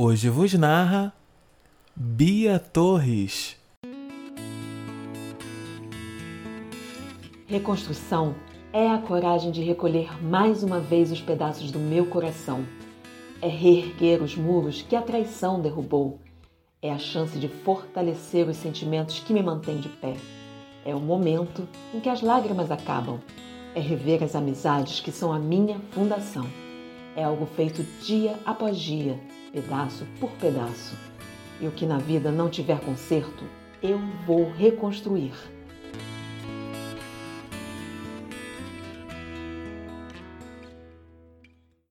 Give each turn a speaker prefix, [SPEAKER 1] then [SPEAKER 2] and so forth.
[SPEAKER 1] Hoje vos narra Bia Torres.
[SPEAKER 2] Reconstrução é a coragem de recolher mais uma vez os pedaços do meu coração. É reerguer os muros que a traição derrubou. É a chance de fortalecer os sentimentos que me mantêm de pé. É o momento em que as lágrimas acabam. É rever as amizades que são a minha fundação. É algo feito dia após dia, pedaço por pedaço. E o que na vida não tiver conserto, eu vou reconstruir